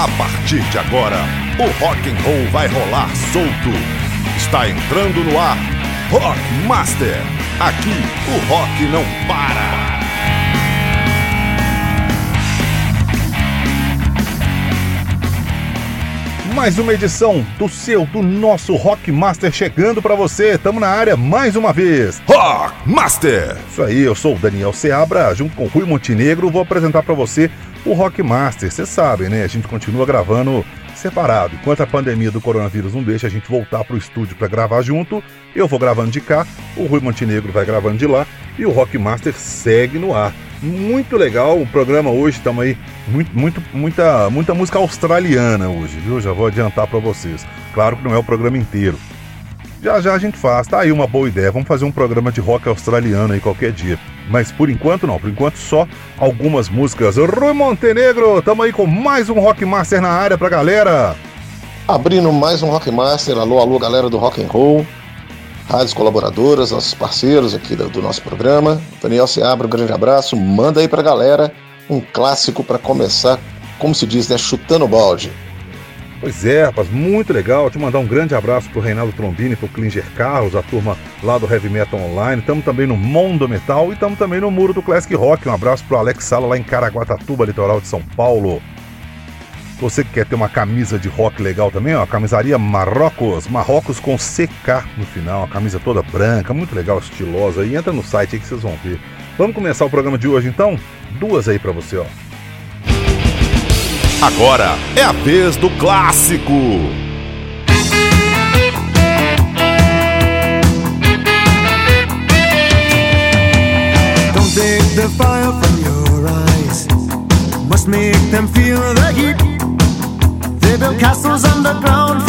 A partir de agora, o rock and roll vai rolar solto. Está entrando no ar Rock Master. Aqui o rock não para. Mais uma edição do seu, do nosso Rock Master chegando para você. Tamo na área mais uma vez. Rock Master. Isso aí, eu sou o Daniel Seabra, junto com o Rui Montenegro, vou apresentar para você o Rock Master. Vocês sabem, né? A gente continua gravando separado. Enquanto a pandemia do coronavírus não deixa a gente voltar pro estúdio para gravar junto, eu vou gravando de cá, o Rui Montenegro vai gravando de lá e o Rock Master segue no ar. Muito legal o programa hoje, estamos aí muito, muito, muita, muita música australiana hoje, viu? Já vou adiantar para vocês. Claro que não é o programa inteiro. Já já a gente faz, tá aí uma boa ideia. Vamos fazer um programa de rock australiano aí qualquer dia. Mas por enquanto não, por enquanto só algumas músicas. Rui Montenegro, tamo aí com mais um Rock Master na área pra galera. Abrindo mais um Rock Master, alô, alô, galera do Rock and Roll, rádios colaboradoras, nossos parceiros aqui do, do nosso programa. Daniel Seabra, um grande abraço. Manda aí pra galera um clássico para começar, como se diz, né, chutando balde. Pois é, rapaz, muito legal. Te mandar um grande abraço pro Reinaldo Trombini, pro Klinger Carlos, a turma lá do Heavy Metal Online. Estamos também no Mundo Metal e estamos também no Muro do Classic Rock. Um abraço pro Alex Sala lá em Caraguatatuba, litoral de São Paulo. Você que quer ter uma camisa de rock legal também, ó, camisaria Marrocos, Marrocos com CK no final, uma camisa toda branca, muito legal, estilosa. E entra no site aí que vocês vão ver. Vamos começar o programa de hoje então? Duas aí para você, ó. Agora é a vez do clássico. Don't take the fire from your eyes. Must make them feel the heat. They build castles underground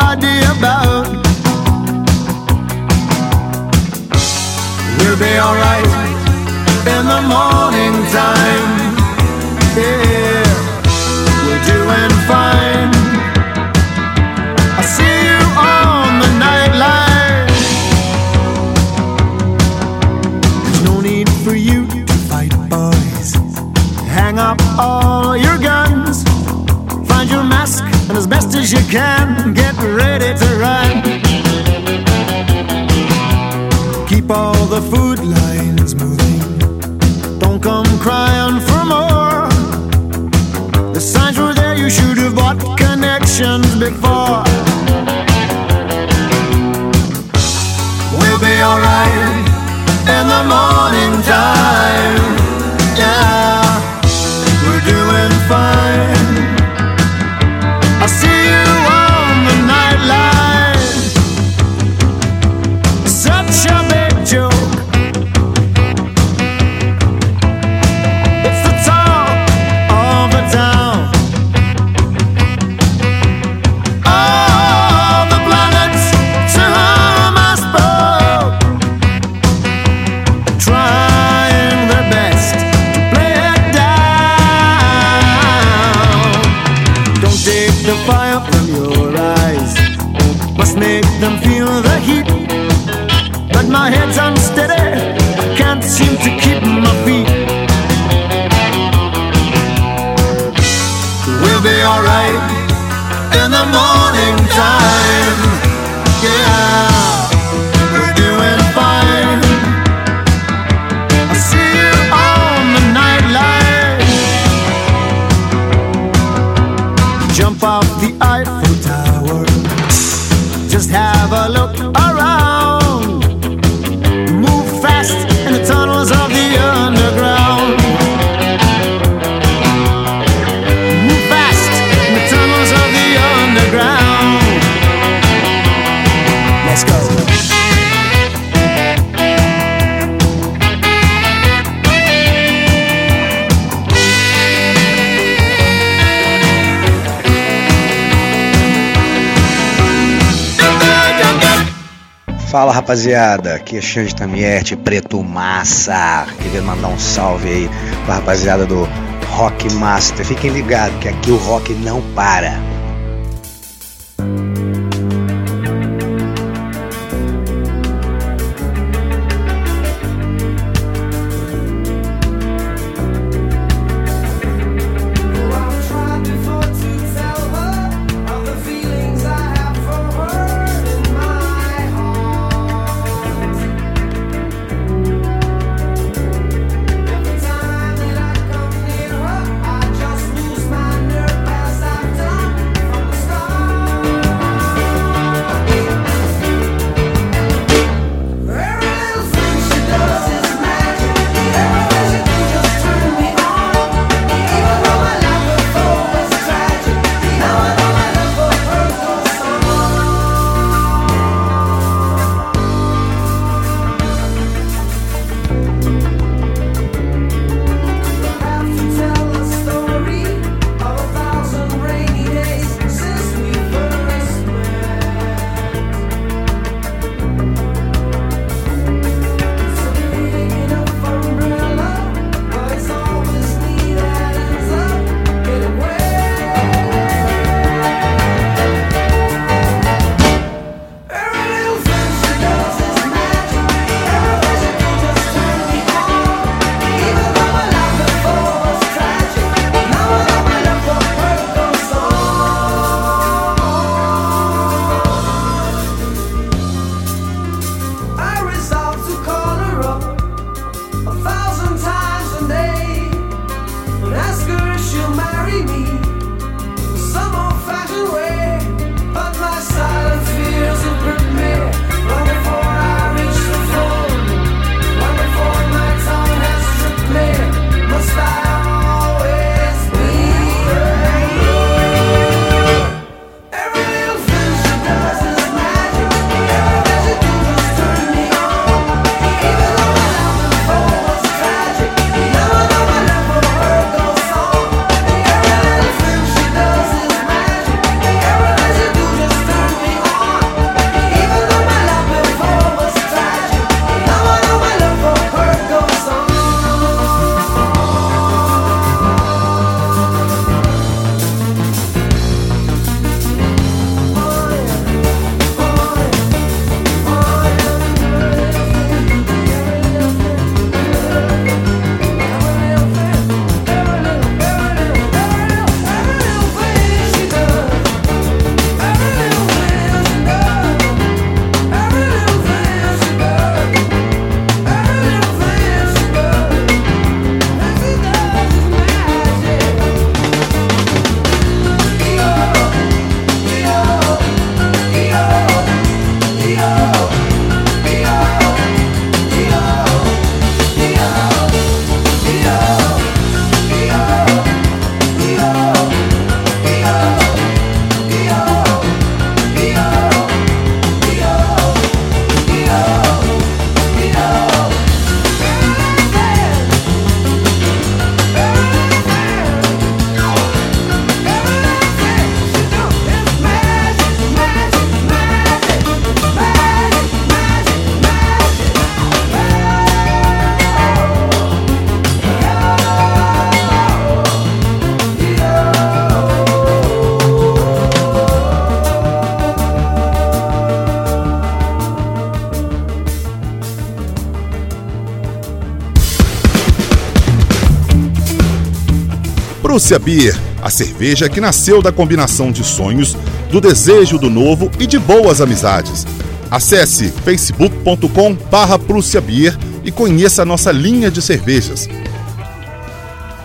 and about. We'll be alright in the morning time. Yeah, we're doing fine. I see you on the nightline. There's no need for you to fight, boys. Hang up all your as you can, get ready to run. Keep all the food lines moving. Don't come crying for more. The signs were there, you should have bought connections before. We'll be alright in the morning time. Be alright in the morning time. Fala rapaziada, aqui é Xande Tamierte, Preto Massa. Queria mandar um salve aí pra rapaziada do Rock Master. Fiquem ligados que aqui o rock não para. Prússia Beer, a cerveja que nasceu da combinação de sonhos, do desejo do novo e de boas amizades. Acesse facebook.com barra e conheça a nossa linha de cervejas.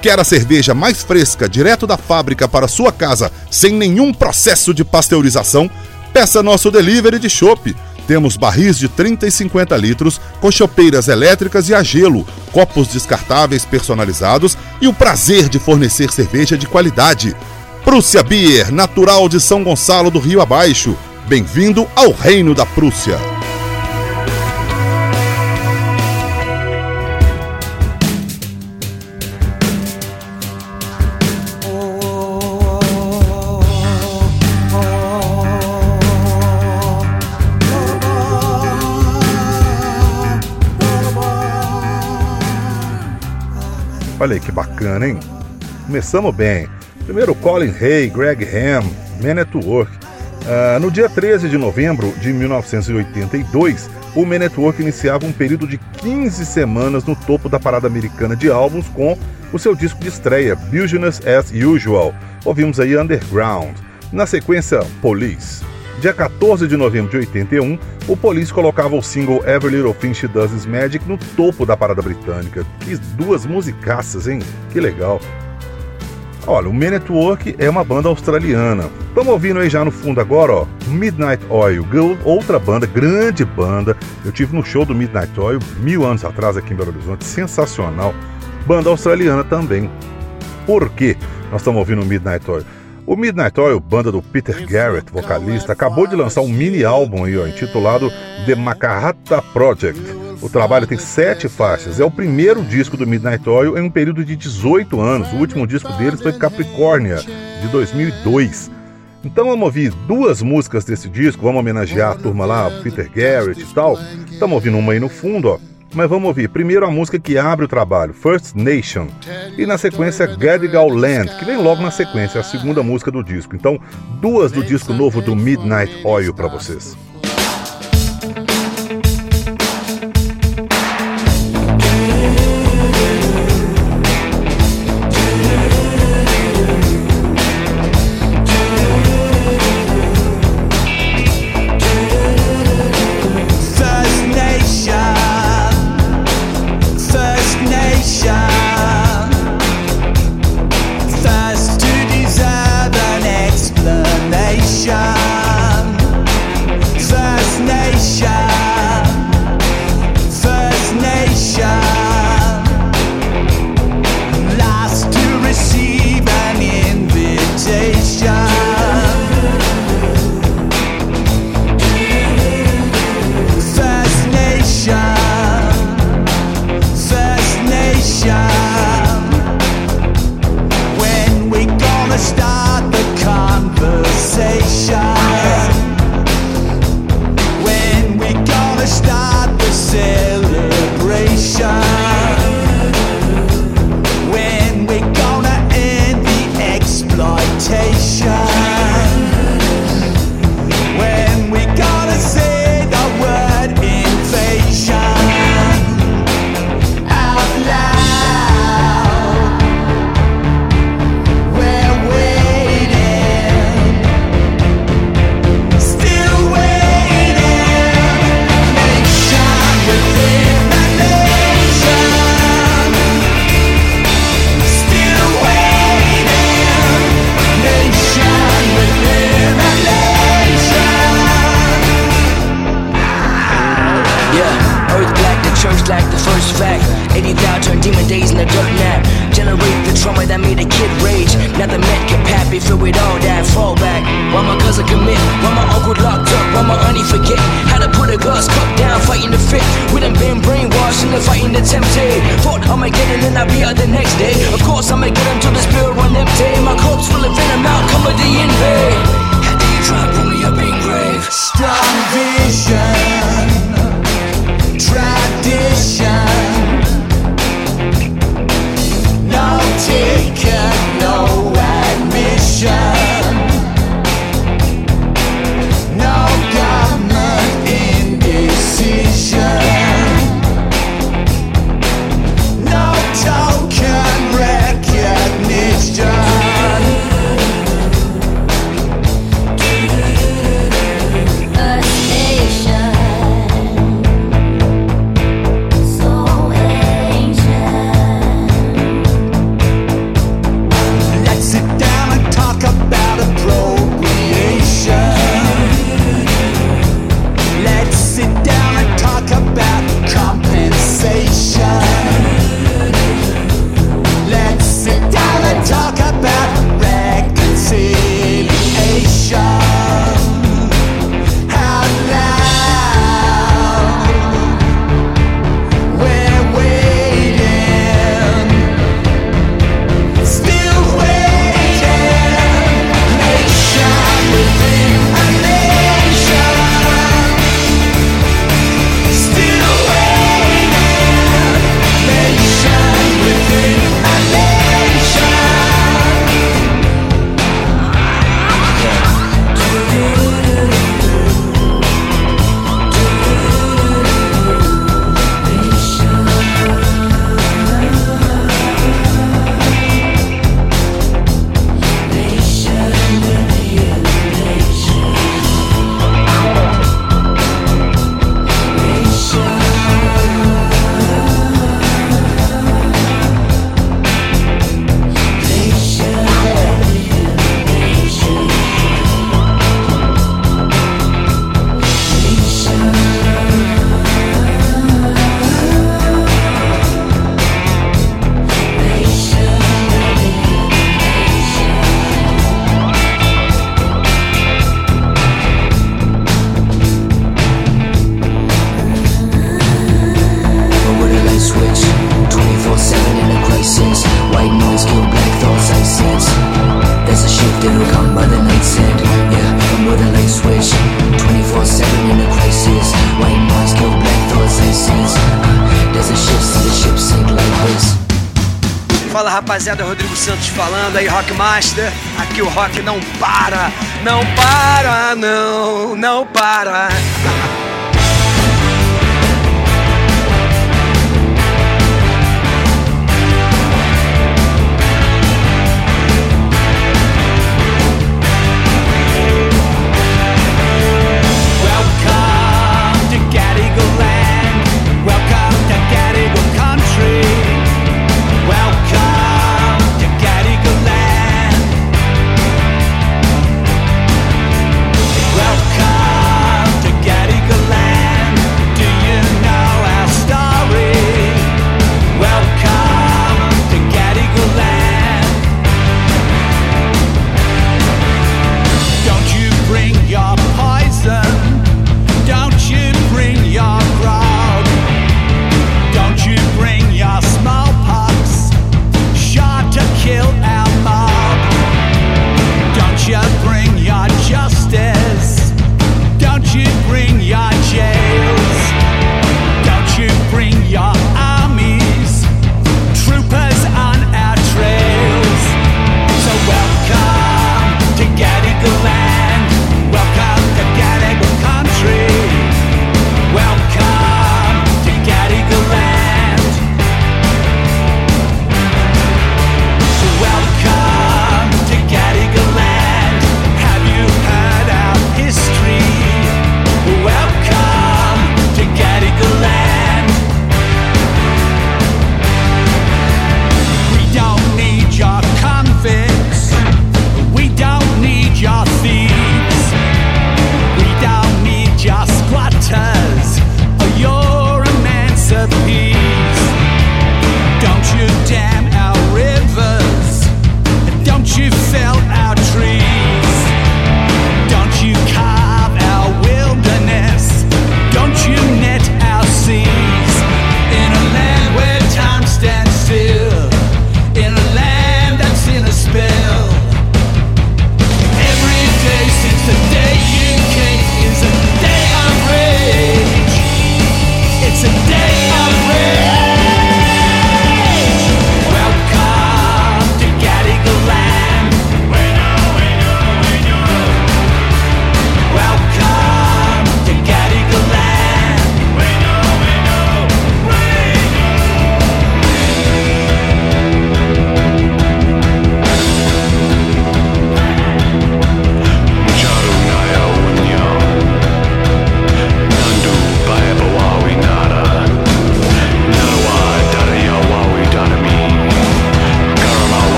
Quer a cerveja mais fresca direto da fábrica para sua casa, sem nenhum processo de pasteurização? Peça nosso delivery de chopp temos barris de 30 e 50 litros, com chopeiras elétricas e a gelo, copos descartáveis personalizados e o prazer de fornecer cerveja de qualidade. Prússia Beer, natural de São Gonçalo do Rio Abaixo. Bem-vindo ao Reino da Prússia. Olha aí que bacana, hein? Começamos bem. Primeiro Colin Hay, Greg Ham, Man at Work. Uh, no dia 13 de novembro de 1982, o Man at Work iniciava um período de 15 semanas no topo da parada americana de álbuns com o seu disco de estreia, Business as Usual. Ouvimos aí Underground. Na sequência, Police. Dia 14 de novembro de 81, o Police colocava o single Every Little Thing She Does Is Magic no topo da parada britânica. Que duas musicaças, hein? Que legal. Olha, o Men Network é uma banda australiana. Estamos ouvindo aí já no fundo agora, ó, Midnight Oil, outra banda, grande banda. Eu tive no show do Midnight Oil mil anos atrás aqui em Belo Horizonte, sensacional. Banda australiana também. Por quê? Nós estamos ouvindo Midnight Oil. O Midnight Oil, banda do Peter Garrett, vocalista, acabou de lançar um mini álbum aí, ó, intitulado The Makahata Project. O trabalho tem sete faixas. É o primeiro disco do Midnight Oil em um período de 18 anos. O último disco deles foi Capricórnia, de 2002. Então vamos ouvir duas músicas desse disco, vamos homenagear a turma lá, Peter Garrett e tal. Estamos ouvindo uma aí no fundo, ó. Mas vamos ouvir primeiro a música que abre o trabalho, First Nation, e na sequência Gadigal Land, que vem logo na sequência, a segunda música do disco. Então, duas do disco novo do Midnight Oil para vocês. By the night's end Yeah, light switch. 24-7 in a crisis. White noise kill black thoughts uh, There's a see the ship sink like this. Fala rapaziada, Rodrigo Santos falando aí, Rockmaster. Aqui o rock não para, não para, não, não para.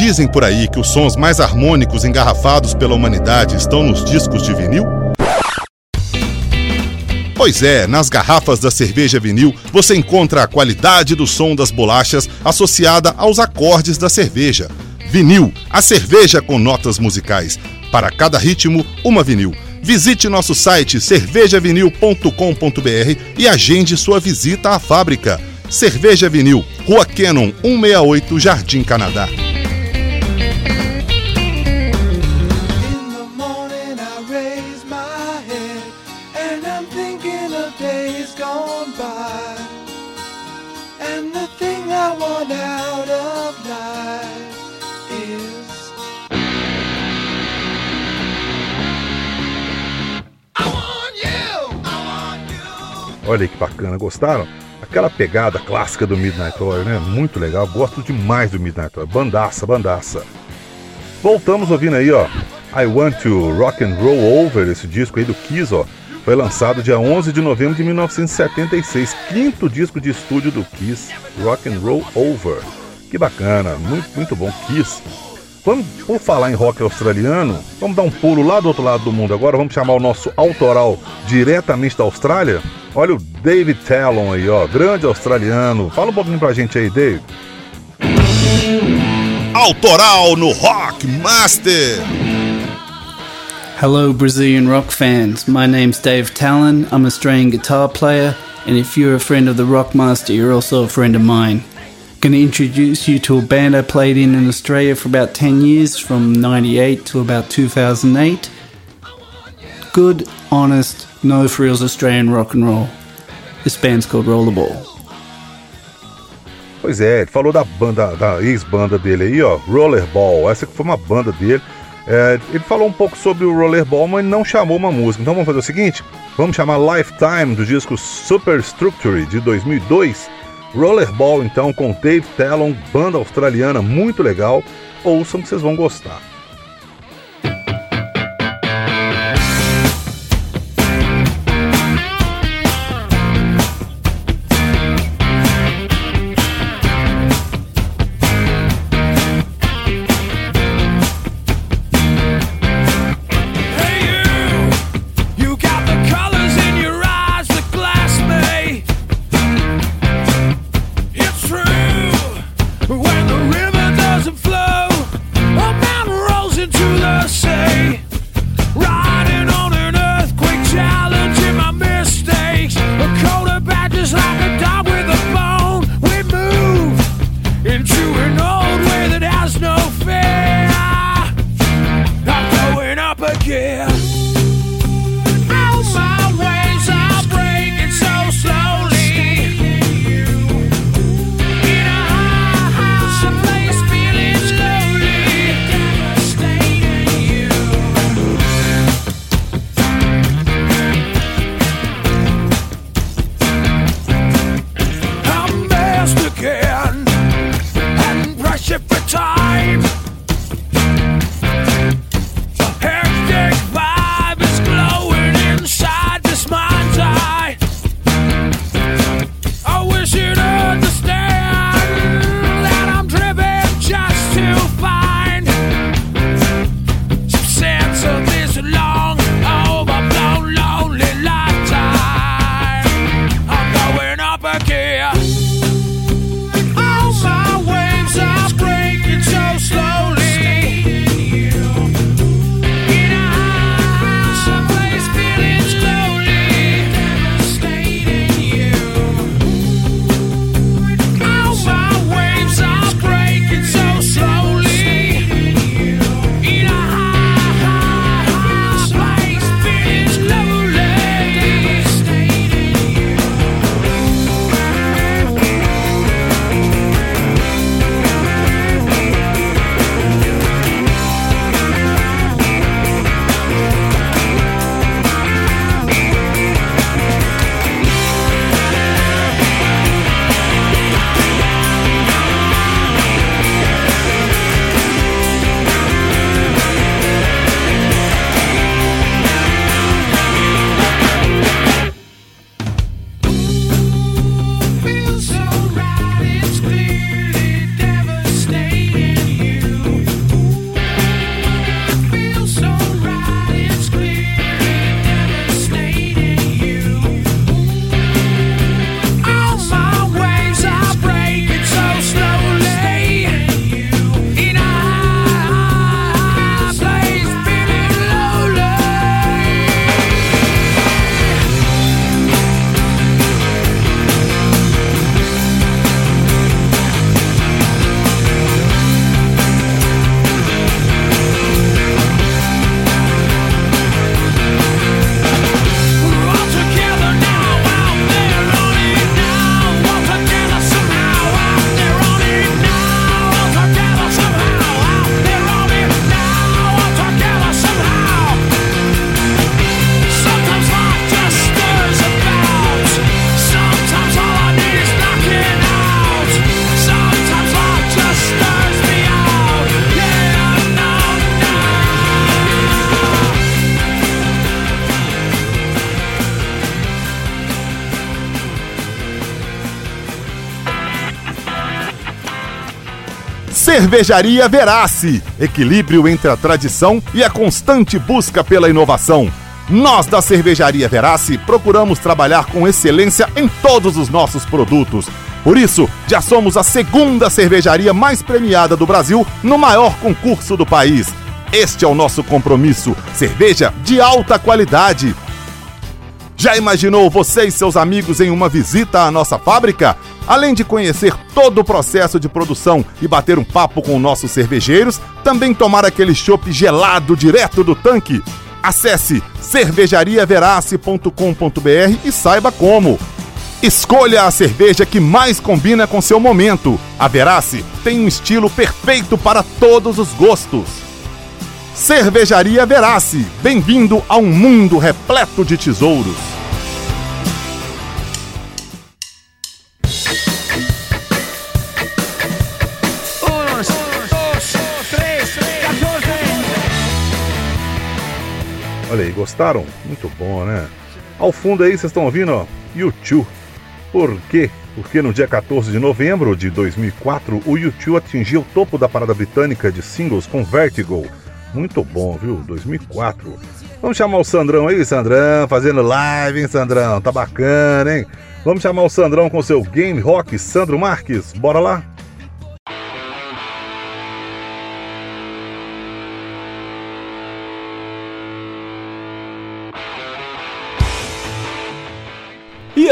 dizem por aí que os sons mais harmônicos engarrafados pela humanidade estão nos discos de vinil? Pois é, nas garrafas da cerveja vinil você encontra a qualidade do som das bolachas associada aos acordes da cerveja. Vinil, a cerveja com notas musicais. Para cada ritmo, uma vinil. Visite nosso site cervejavinil.com.br e agende sua visita à fábrica. Cerveja Vinil, Rua Cannon 168, Jardim Canadá. Olha aí que bacana, gostaram? Aquela pegada clássica do Midnight Oil, né? Muito legal, gosto demais do Midnight Oil. Bandaça, bandaça. Voltamos ouvindo aí, ó. I Want to Rock and Roll Over, esse disco aí do Kiss, ó. Foi lançado dia 11 de novembro de 1976, quinto disco de estúdio do Kiss, Rock and Roll Over. Que bacana, muito, muito bom, Kiss. Vamos, por falar em rock australiano, vamos dar um pulo lá do outro lado do mundo agora, vamos chamar o nosso autoral diretamente da Austrália. Olha o David Talon aí, ó, grande australiano. Fala um pouquinho pra gente aí, Dave. Autoral no Rock Master. Hello, Brazilian rock fans. My name's Dave Talon. I'm an Australian guitar player, and if you're a friend of the Rockmaster, you're also a friend of mine. Going to introduce you to a band I played in in Australia for about 10 years, from 98 to about 2008. Good, honest, no frills Australian rock and roll. This band's called Rollerball. Pois é, ele falou da banda, da ex-banda dele aí, ó, Rollerball. Essa que foi uma banda dele. É, ele falou um pouco sobre o Rollerball, mas não chamou uma música. Então vamos fazer o seguinte: vamos chamar Lifetime do disco Superstructure de 2002. Rollerball, então, com Dave Talon, banda australiana muito legal. Ouçam que vocês vão gostar. Cervejaria Verace, equilíbrio entre a tradição e a constante busca pela inovação. Nós da Cervejaria Verace procuramos trabalhar com excelência em todos os nossos produtos. Por isso, já somos a segunda cervejaria mais premiada do Brasil no maior concurso do país. Este é o nosso compromisso: cerveja de alta qualidade. Já imaginou você e seus amigos em uma visita à nossa fábrica? Além de conhecer todo o processo de produção e bater um papo com nossos cervejeiros, também tomar aquele chopp gelado direto do tanque? Acesse cervejariaverace.com.br e saiba como. Escolha a cerveja que mais combina com seu momento. A Verace tem um estilo perfeito para todos os gostos. Cervejaria Verace, bem-vindo a um mundo repleto de tesouros. Olha aí, gostaram? Muito bom, né? Ao fundo aí vocês estão ouvindo, ó, YouTube. Por quê? Porque no dia 14 de novembro de 2004, o YouTube atingiu o topo da parada britânica de singles com Vertigo. Muito bom, viu? 2004. Vamos chamar o Sandrão aí, Sandrão, fazendo live, hein, Sandrão? Tá bacana, hein? Vamos chamar o Sandrão com seu Game Rock, Sandro Marques. Bora lá?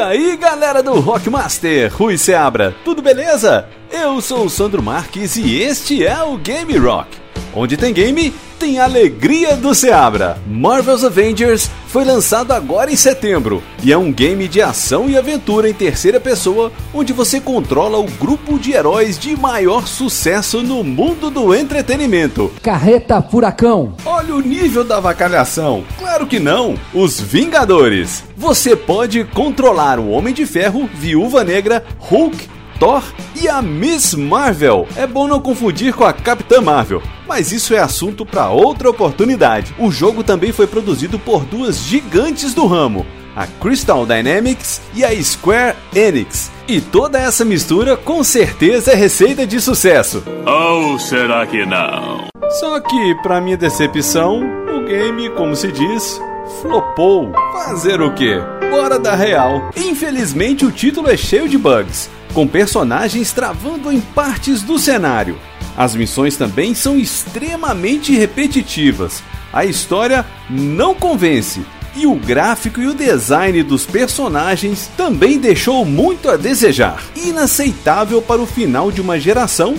Aí, galera do Rockmaster, Rui Seabra, tudo beleza? Eu sou o Sandro Marques e este é o Game Rock. Onde tem game, tem alegria do Seabra. Marvel's Avengers foi lançado agora em setembro e é um game de ação e aventura em terceira pessoa, onde você controla o grupo de heróis de maior sucesso no mundo do entretenimento. Carreta Furacão. Olha o nível da avacalhação. Claro que não. Os Vingadores. Você pode controlar o Homem de Ferro, Viúva Negra, Hulk, Thor e a Miss Marvel. É bom não confundir com a Capitã Marvel, mas isso é assunto para outra oportunidade. O jogo também foi produzido por duas gigantes do ramo, a Crystal Dynamics e a Square Enix. E toda essa mistura com certeza é receita de sucesso. Ou será que não? Só que, para minha decepção, o game, como se diz, flopou. Fazer o quê? Bora da real. Infelizmente, o título é cheio de bugs, com personagens travando em partes do cenário. As missões também são extremamente repetitivas. A história não convence. E o gráfico e o design dos personagens também deixou muito a desejar. Inaceitável para o final de uma geração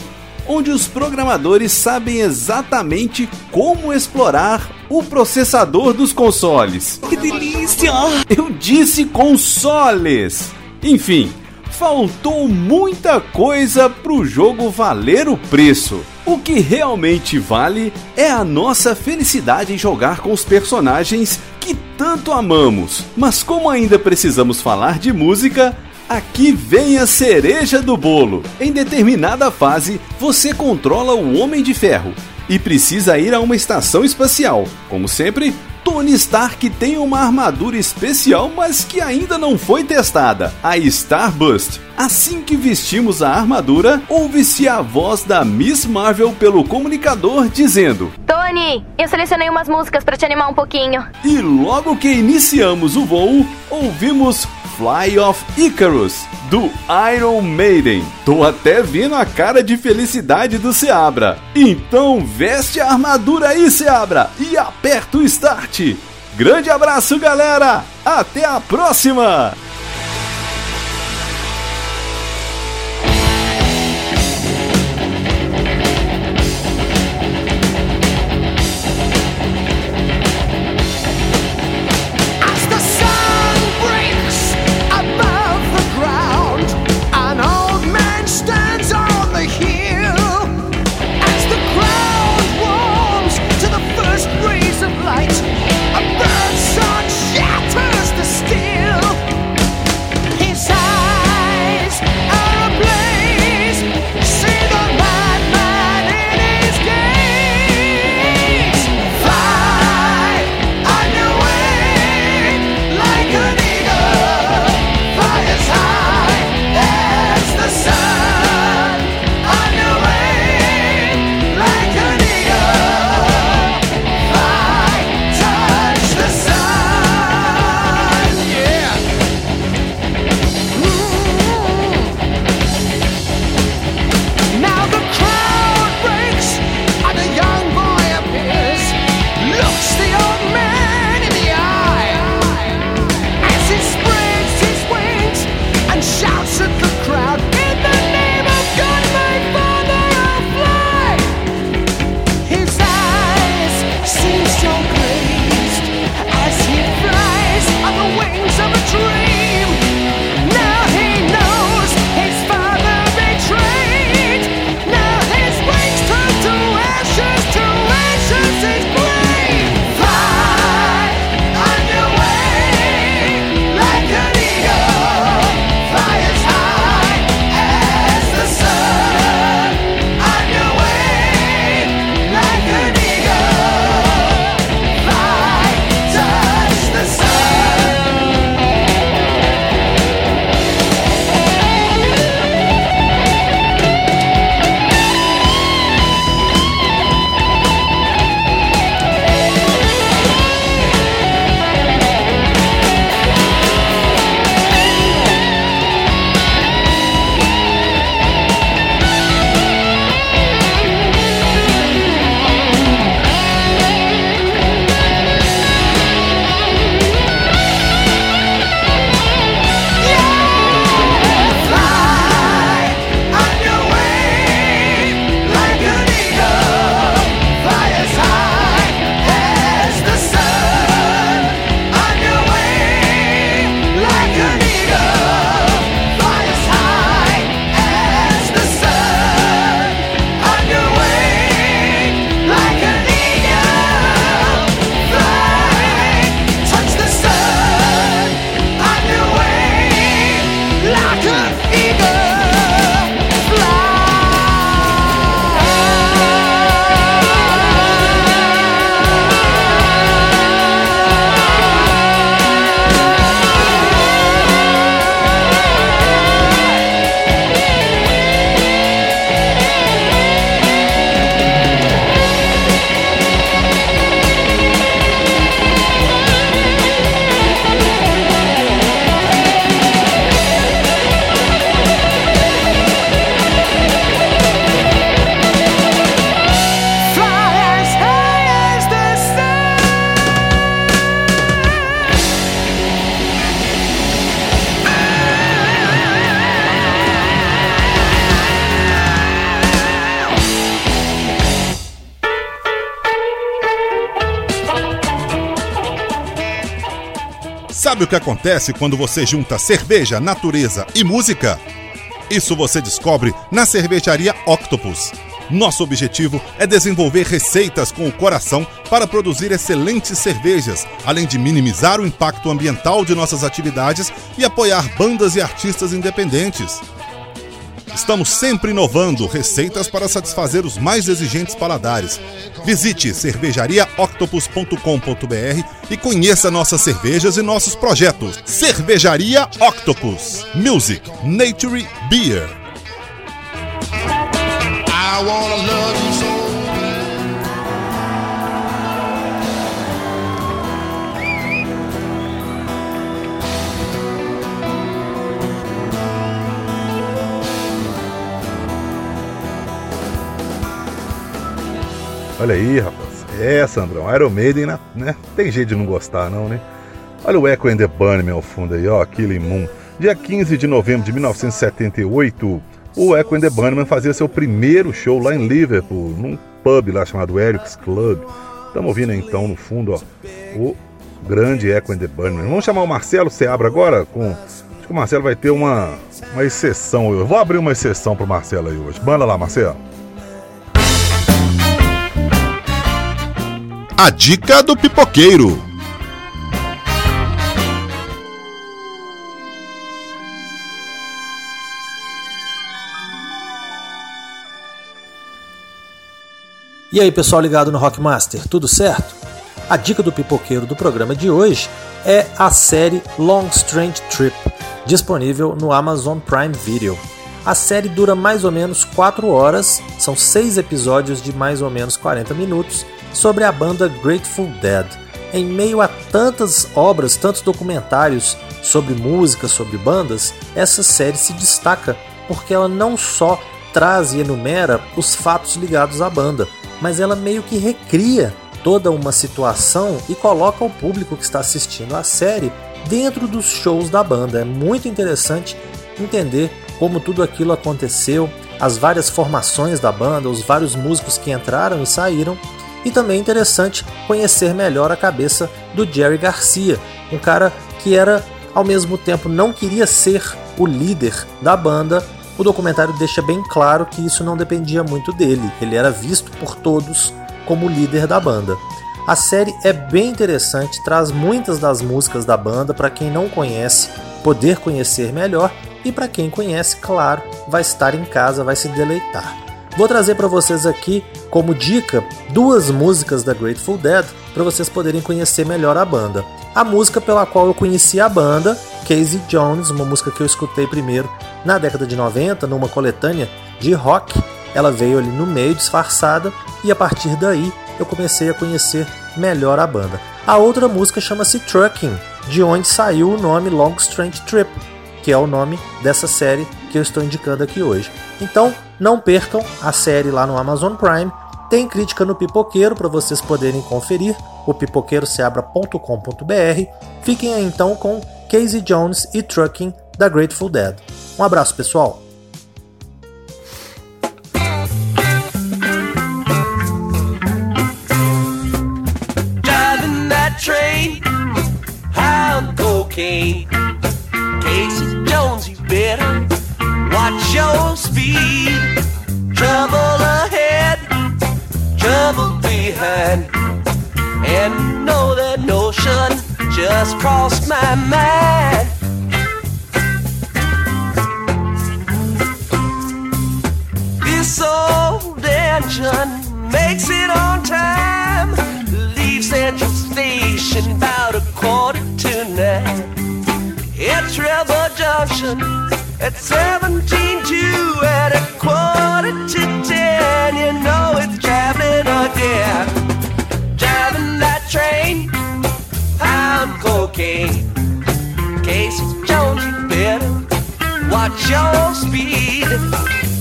onde os programadores sabem exatamente como explorar o processador dos consoles. Que delícia! Eu disse consoles! Enfim, faltou muita coisa pro jogo valer o preço. O que realmente vale é a nossa felicidade em jogar com os personagens que tanto amamos. Mas como ainda precisamos falar de música, Aqui vem a cereja do bolo. Em determinada fase, você controla o Homem de Ferro e precisa ir a uma estação espacial. Como sempre, Tony Stark tem uma armadura especial, mas que ainda não foi testada, a Starburst. Assim que vestimos a armadura, ouve-se a voz da Miss Marvel pelo comunicador dizendo: Tony, eu selecionei umas músicas pra te animar um pouquinho. E logo que iniciamos o voo, ouvimos Fly of Icarus, do Iron Maiden. Tô até vendo a cara de felicidade do Seabra. Então veste a armadura aí, Seabra, e aperta o start. Grande abraço, galera! Até a próxima! Sabe o que acontece quando você junta cerveja, natureza e música? Isso você descobre na cervejaria Octopus. Nosso objetivo é desenvolver receitas com o coração para produzir excelentes cervejas, além de minimizar o impacto ambiental de nossas atividades e apoiar bandas e artistas independentes. Estamos sempre inovando receitas para satisfazer os mais exigentes paladares. Visite cervejariaoctopus.com.br e conheça nossas cervejas e nossos projetos. Cervejaria Octopus. Music, Nature, Beer. I wanna love you so. Olha aí, rapaz. É, Sandrão, Iron Maiden, né? né? Tem jeito de não gostar, não, né? Olha o Echo and the Bunnymen ao fundo aí, ó, Killing Moon. Dia 15 de novembro de 1978, o Echo and the Bunnymen fazia seu primeiro show lá em Liverpool, num pub lá chamado Eric's Club. Estamos ouvindo então, no fundo, ó, o grande Echo and the Bunnymen. Vamos chamar o Marcelo Seabra agora com... Acho que o Marcelo vai ter uma, uma exceção. Eu vou abrir uma exceção pro Marcelo aí hoje. Banda lá, Marcelo. A dica do pipoqueiro. E aí, pessoal ligado no Rockmaster, tudo certo? A dica do pipoqueiro do programa de hoje é a série Long Strange Trip, disponível no Amazon Prime Video. A série dura mais ou menos 4 horas, são 6 episódios de mais ou menos 40 minutos, sobre a banda Grateful Dead. Em meio a tantas obras, tantos documentários sobre música, sobre bandas, essa série se destaca porque ela não só traz e enumera os fatos ligados à banda, mas ela meio que recria toda uma situação e coloca o público que está assistindo a série dentro dos shows da banda. É muito interessante entender como tudo aquilo aconteceu, as várias formações da banda, os vários músicos que entraram e saíram, e também é interessante conhecer melhor a cabeça do Jerry Garcia, um cara que era ao mesmo tempo não queria ser o líder da banda. O documentário deixa bem claro que isso não dependia muito dele, ele era visto por todos como líder da banda. A série é bem interessante, traz muitas das músicas da banda para quem não conhece poder conhecer melhor e para quem conhece, claro, vai estar em casa, vai se deleitar. Vou trazer para vocês aqui como dica duas músicas da Grateful Dead para vocês poderem conhecer melhor a banda. A música pela qual eu conheci a banda, Casey Jones, uma música que eu escutei primeiro na década de 90 numa coletânea de rock. Ela veio ali no meio disfarçada e a partir daí eu comecei a conhecer melhor a banda. A outra música chama-se Trucking, de onde saiu o nome Long Strange Trip, que é o nome dessa série que eu estou indicando aqui hoje. Então, não percam a série lá no Amazon Prime. Tem crítica no Pipoqueiro para vocês poderem conferir, o pipoqueiroseabra.com.br. Fiquem aí então com Casey Jones e Trucking da Grateful Dead. Um abraço, pessoal! Casey Jones, you better watch your speed. Trouble ahead, trouble behind. And know that notion just crossed my mind. This old engine makes it on time. Leave Central Station about a quarter to nine. At Trevor Junction at 17 to at a quarter to ten. You know it's traveling again. Driving that train, I'm cocaine. Casey Jones, you better watch your speed.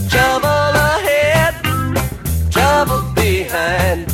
Trouble ahead, trouble behind.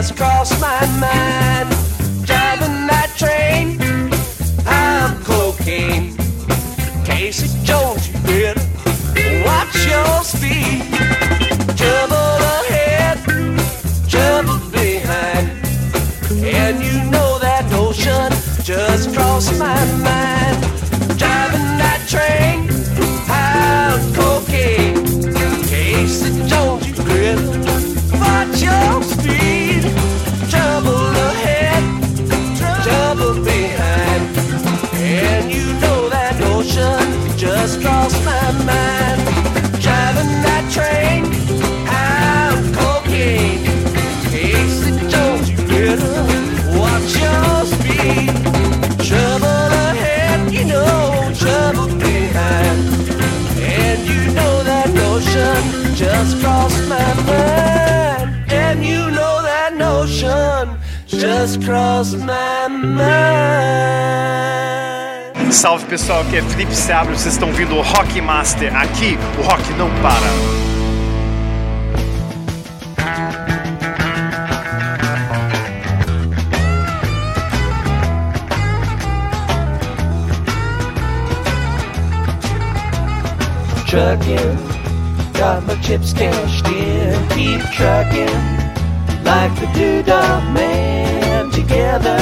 Just crossed my mind. Salve pessoal, aqui é Felipe Seabra, vocês estão ouvindo o Rock Master. Aqui o rock não para. trucking. Got my chips cashed in. Keep trucking like the doodah man together.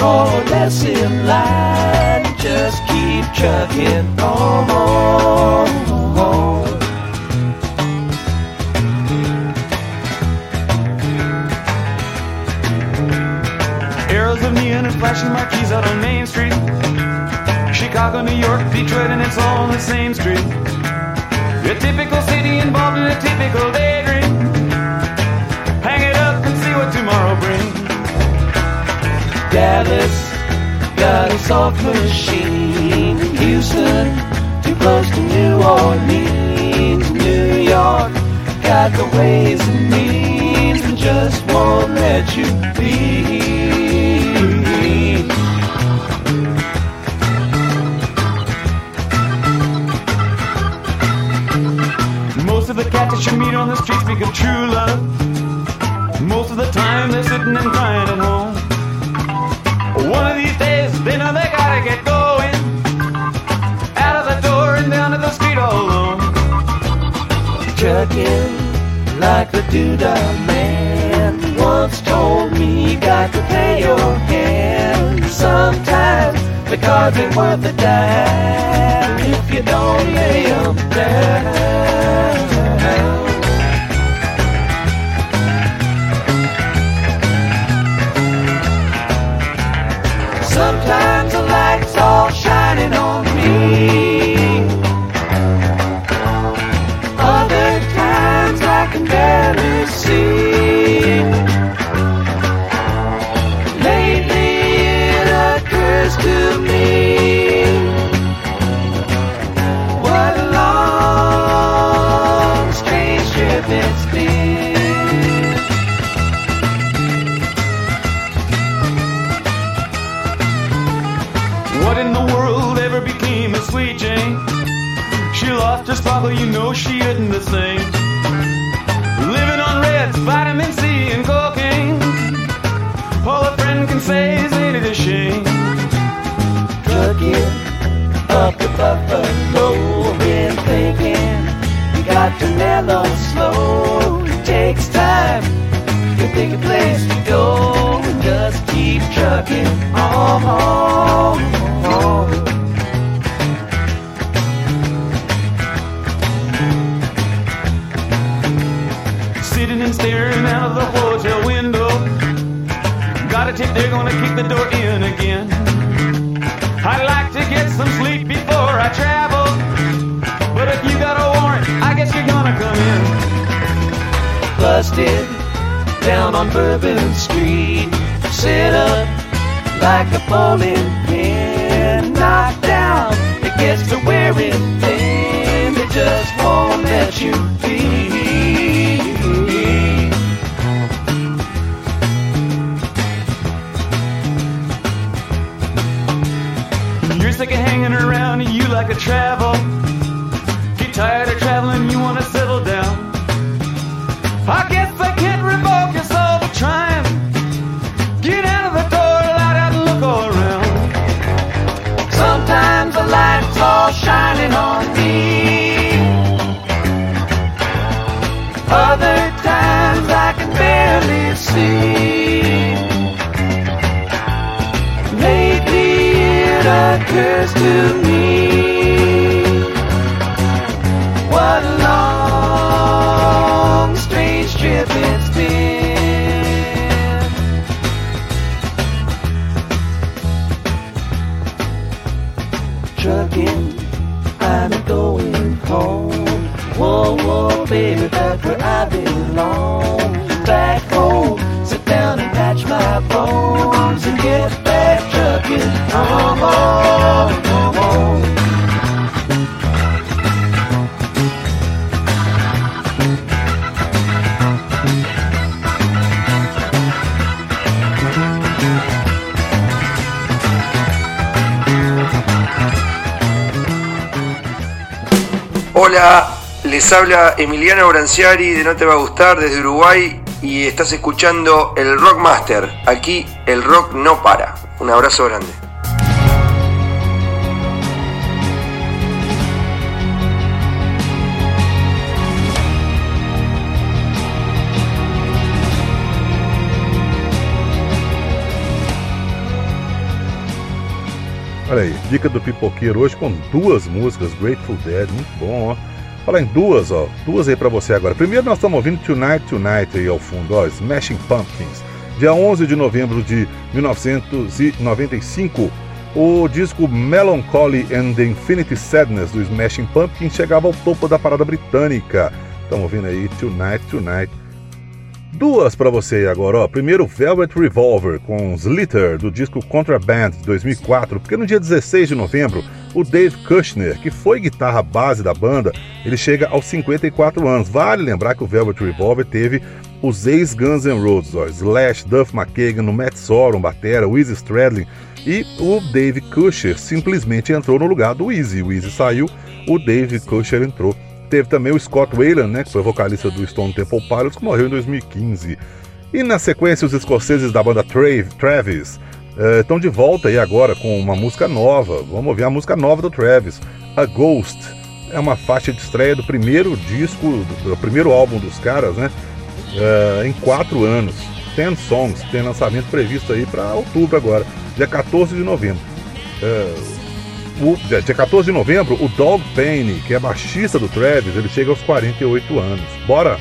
More or less in line. Just keep trucking on. Arrows of neon and flashing marquees out on Main Street. Chicago, New York, Detroit, and it's all on the same street. A typical city involved in a typical daydream. Dallas got a soft machine. Houston, too close to New Orleans. New York got the ways and means, and just won't let you be. Most of the cats that you meet on the street speak of true love. Most of the time they're sitting and crying at home. One of these days they know they gotta get going. Out of the door and down to the street all alone. Trucking like the doodah man once told me you got to pay your hand. Sometimes the cards ain't worth a dime if you don't lay 'em down. Sometimes the light's all shining on me. Other times I can barely see. Lately it occurs to me. The same. Living on reds, vitamin C, and cocaine. All a friend can say is ain't it a shame? Trucking up the buffalo, been thinking you got to mellow slow. It takes time to pick a place to go. Just keep trucking on. They're gonna kick the door in again. I'd like to get some sleep before I travel. But if you got a warrant, I guess you're gonna come in. Busted down on Bourbon Street. Set up like a bowling pin. Knocked down, it gets to wearing thin. They just won't let you be. Sick of hanging around and you like to travel. Get tired of traveling, you wanna settle down. I guess I can't revoke your soul for trying. Get out of the door, light out and look all around. Sometimes the light's all shining on me. Other times I can barely see. It occurs to Hola, les habla Emiliano Branciari de No Te Va a Gustar desde Uruguay y estás escuchando el Rockmaster. Aquí el rock no para. Un abrazo grande. Olha aí, dica do pipoqueiro hoje com duas músicas, Grateful Dead, muito bom, ó. Falar em duas, ó, duas aí pra você agora. Primeiro nós estamos ouvindo Tonight Tonight aí ao fundo, ó, Smashing Pumpkins. Dia 11 de novembro de 1995, o disco Melancholy and the Infinity Sadness do Smashing Pumpkins chegava ao topo da parada britânica. Estamos ouvindo aí Tonight Tonight. Duas pra você agora, ó. Primeiro, Velvet Revolver com Slither do disco Contraband de 2004, porque no dia 16 de novembro, o Dave Kushner, que foi guitarra base da banda, ele chega aos 54 anos. Vale lembrar que o Velvet Revolver teve os ex-Guns N' Roses, ó, Slash, Duff McKagan, o Matt Sorum, batera, o Izzy Stradlin, e o Dave Kushner simplesmente entrou no lugar do Izzy. O Izzy saiu, o Dave Kushner entrou. Teve também o Scott Wayland, né, que foi vocalista do Stone Temple Pilots, que morreu em 2015. E na sequência, os escoceses da banda Trav, Travis eh, estão de volta aí agora com uma música nova. Vamos ouvir a música nova do Travis, A Ghost. É uma faixa de estreia do primeiro disco, do, do primeiro álbum dos caras, né? eh, em quatro anos. Ten Songs, tem lançamento previsto aí para outubro agora, dia 14 de novembro. Eh, o, dia dia 14 de novembro, o Dog Payne, que é baixista do Travis, ele chega aos 48 anos. Bora!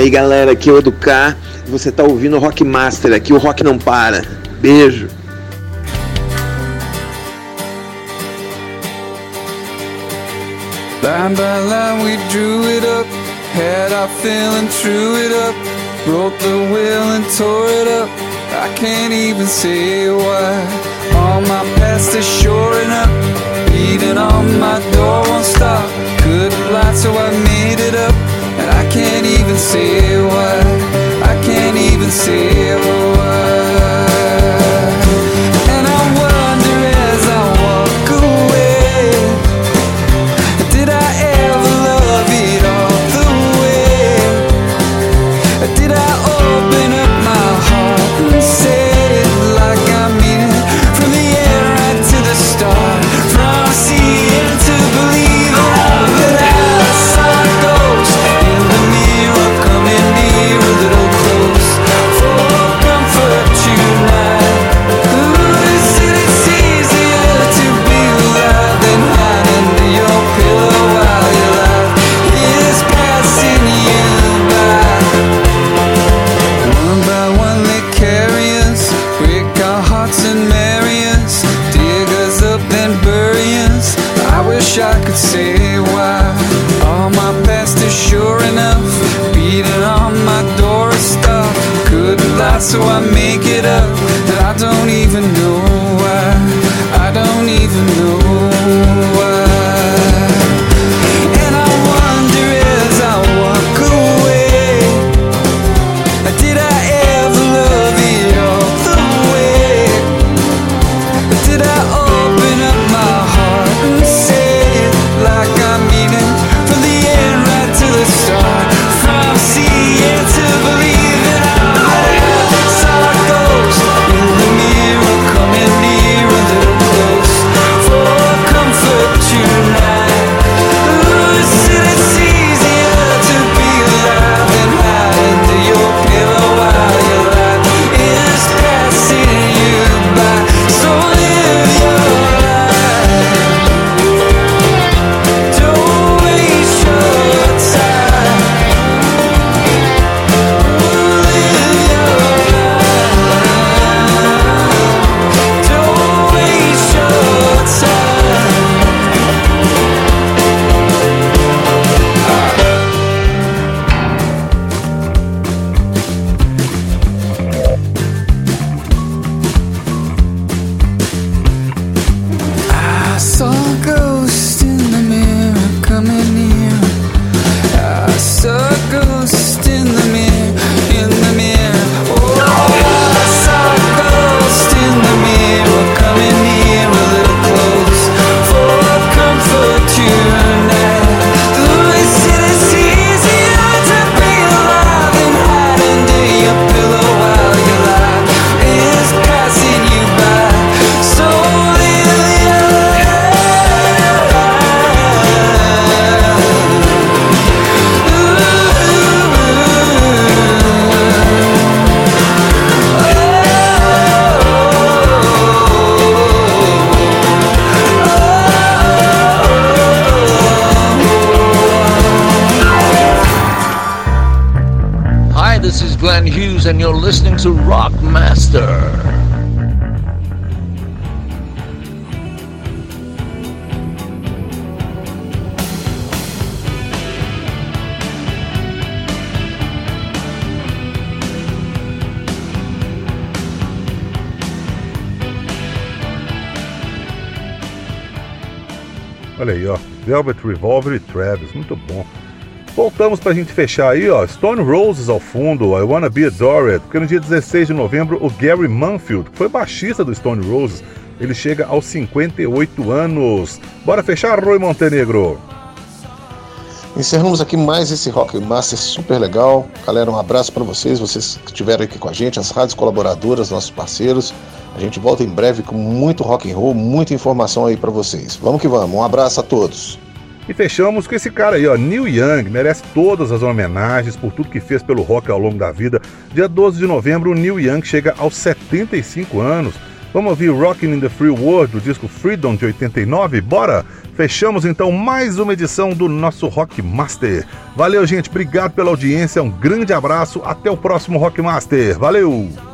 Aí galera, aqui é o Educar você tá ouvindo o Rock Master, aqui o rock não para. Beijo. Line by line we drew it up, had our feeling, drew it up, broke the will and tore it up. I can't even say why. All my past is shoring up, beating on my door won't stop. Couldn't lie, so I made even say why. I can't even say why. This is Glenn Hughes, and you're listening to Rock Master. Olha aí, ó. Velvet Revolver e Travis, muito bom. Voltamos pra gente fechar aí, ó. Stone Roses ao fundo, I Wanna Be Adored, porque no dia 16 de novembro o Gary Manfield, que foi baixista do Stone Roses, ele chega aos 58 anos. Bora fechar, Roy Montenegro? Encerramos aqui mais esse Rock Master super legal. Galera, um abraço para vocês, vocês que estiveram aqui com a gente, as rádios colaboradoras, nossos parceiros. A gente volta em breve com muito rock and roll, muita informação aí para vocês. Vamos que vamos. Um abraço a todos. E fechamos com esse cara aí, ó, Neil Young, merece todas as homenagens por tudo que fez pelo rock ao longo da vida. Dia 12 de novembro, o Neil Young chega aos 75 anos. Vamos ouvir Rockin' in the Free World do disco Freedom de 89? Bora! Fechamos então mais uma edição do nosso Rock Master. Valeu, gente, obrigado pela audiência, um grande abraço, até o próximo Rock Master. Valeu!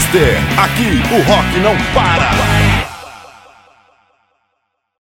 Master. Aqui o rock não para.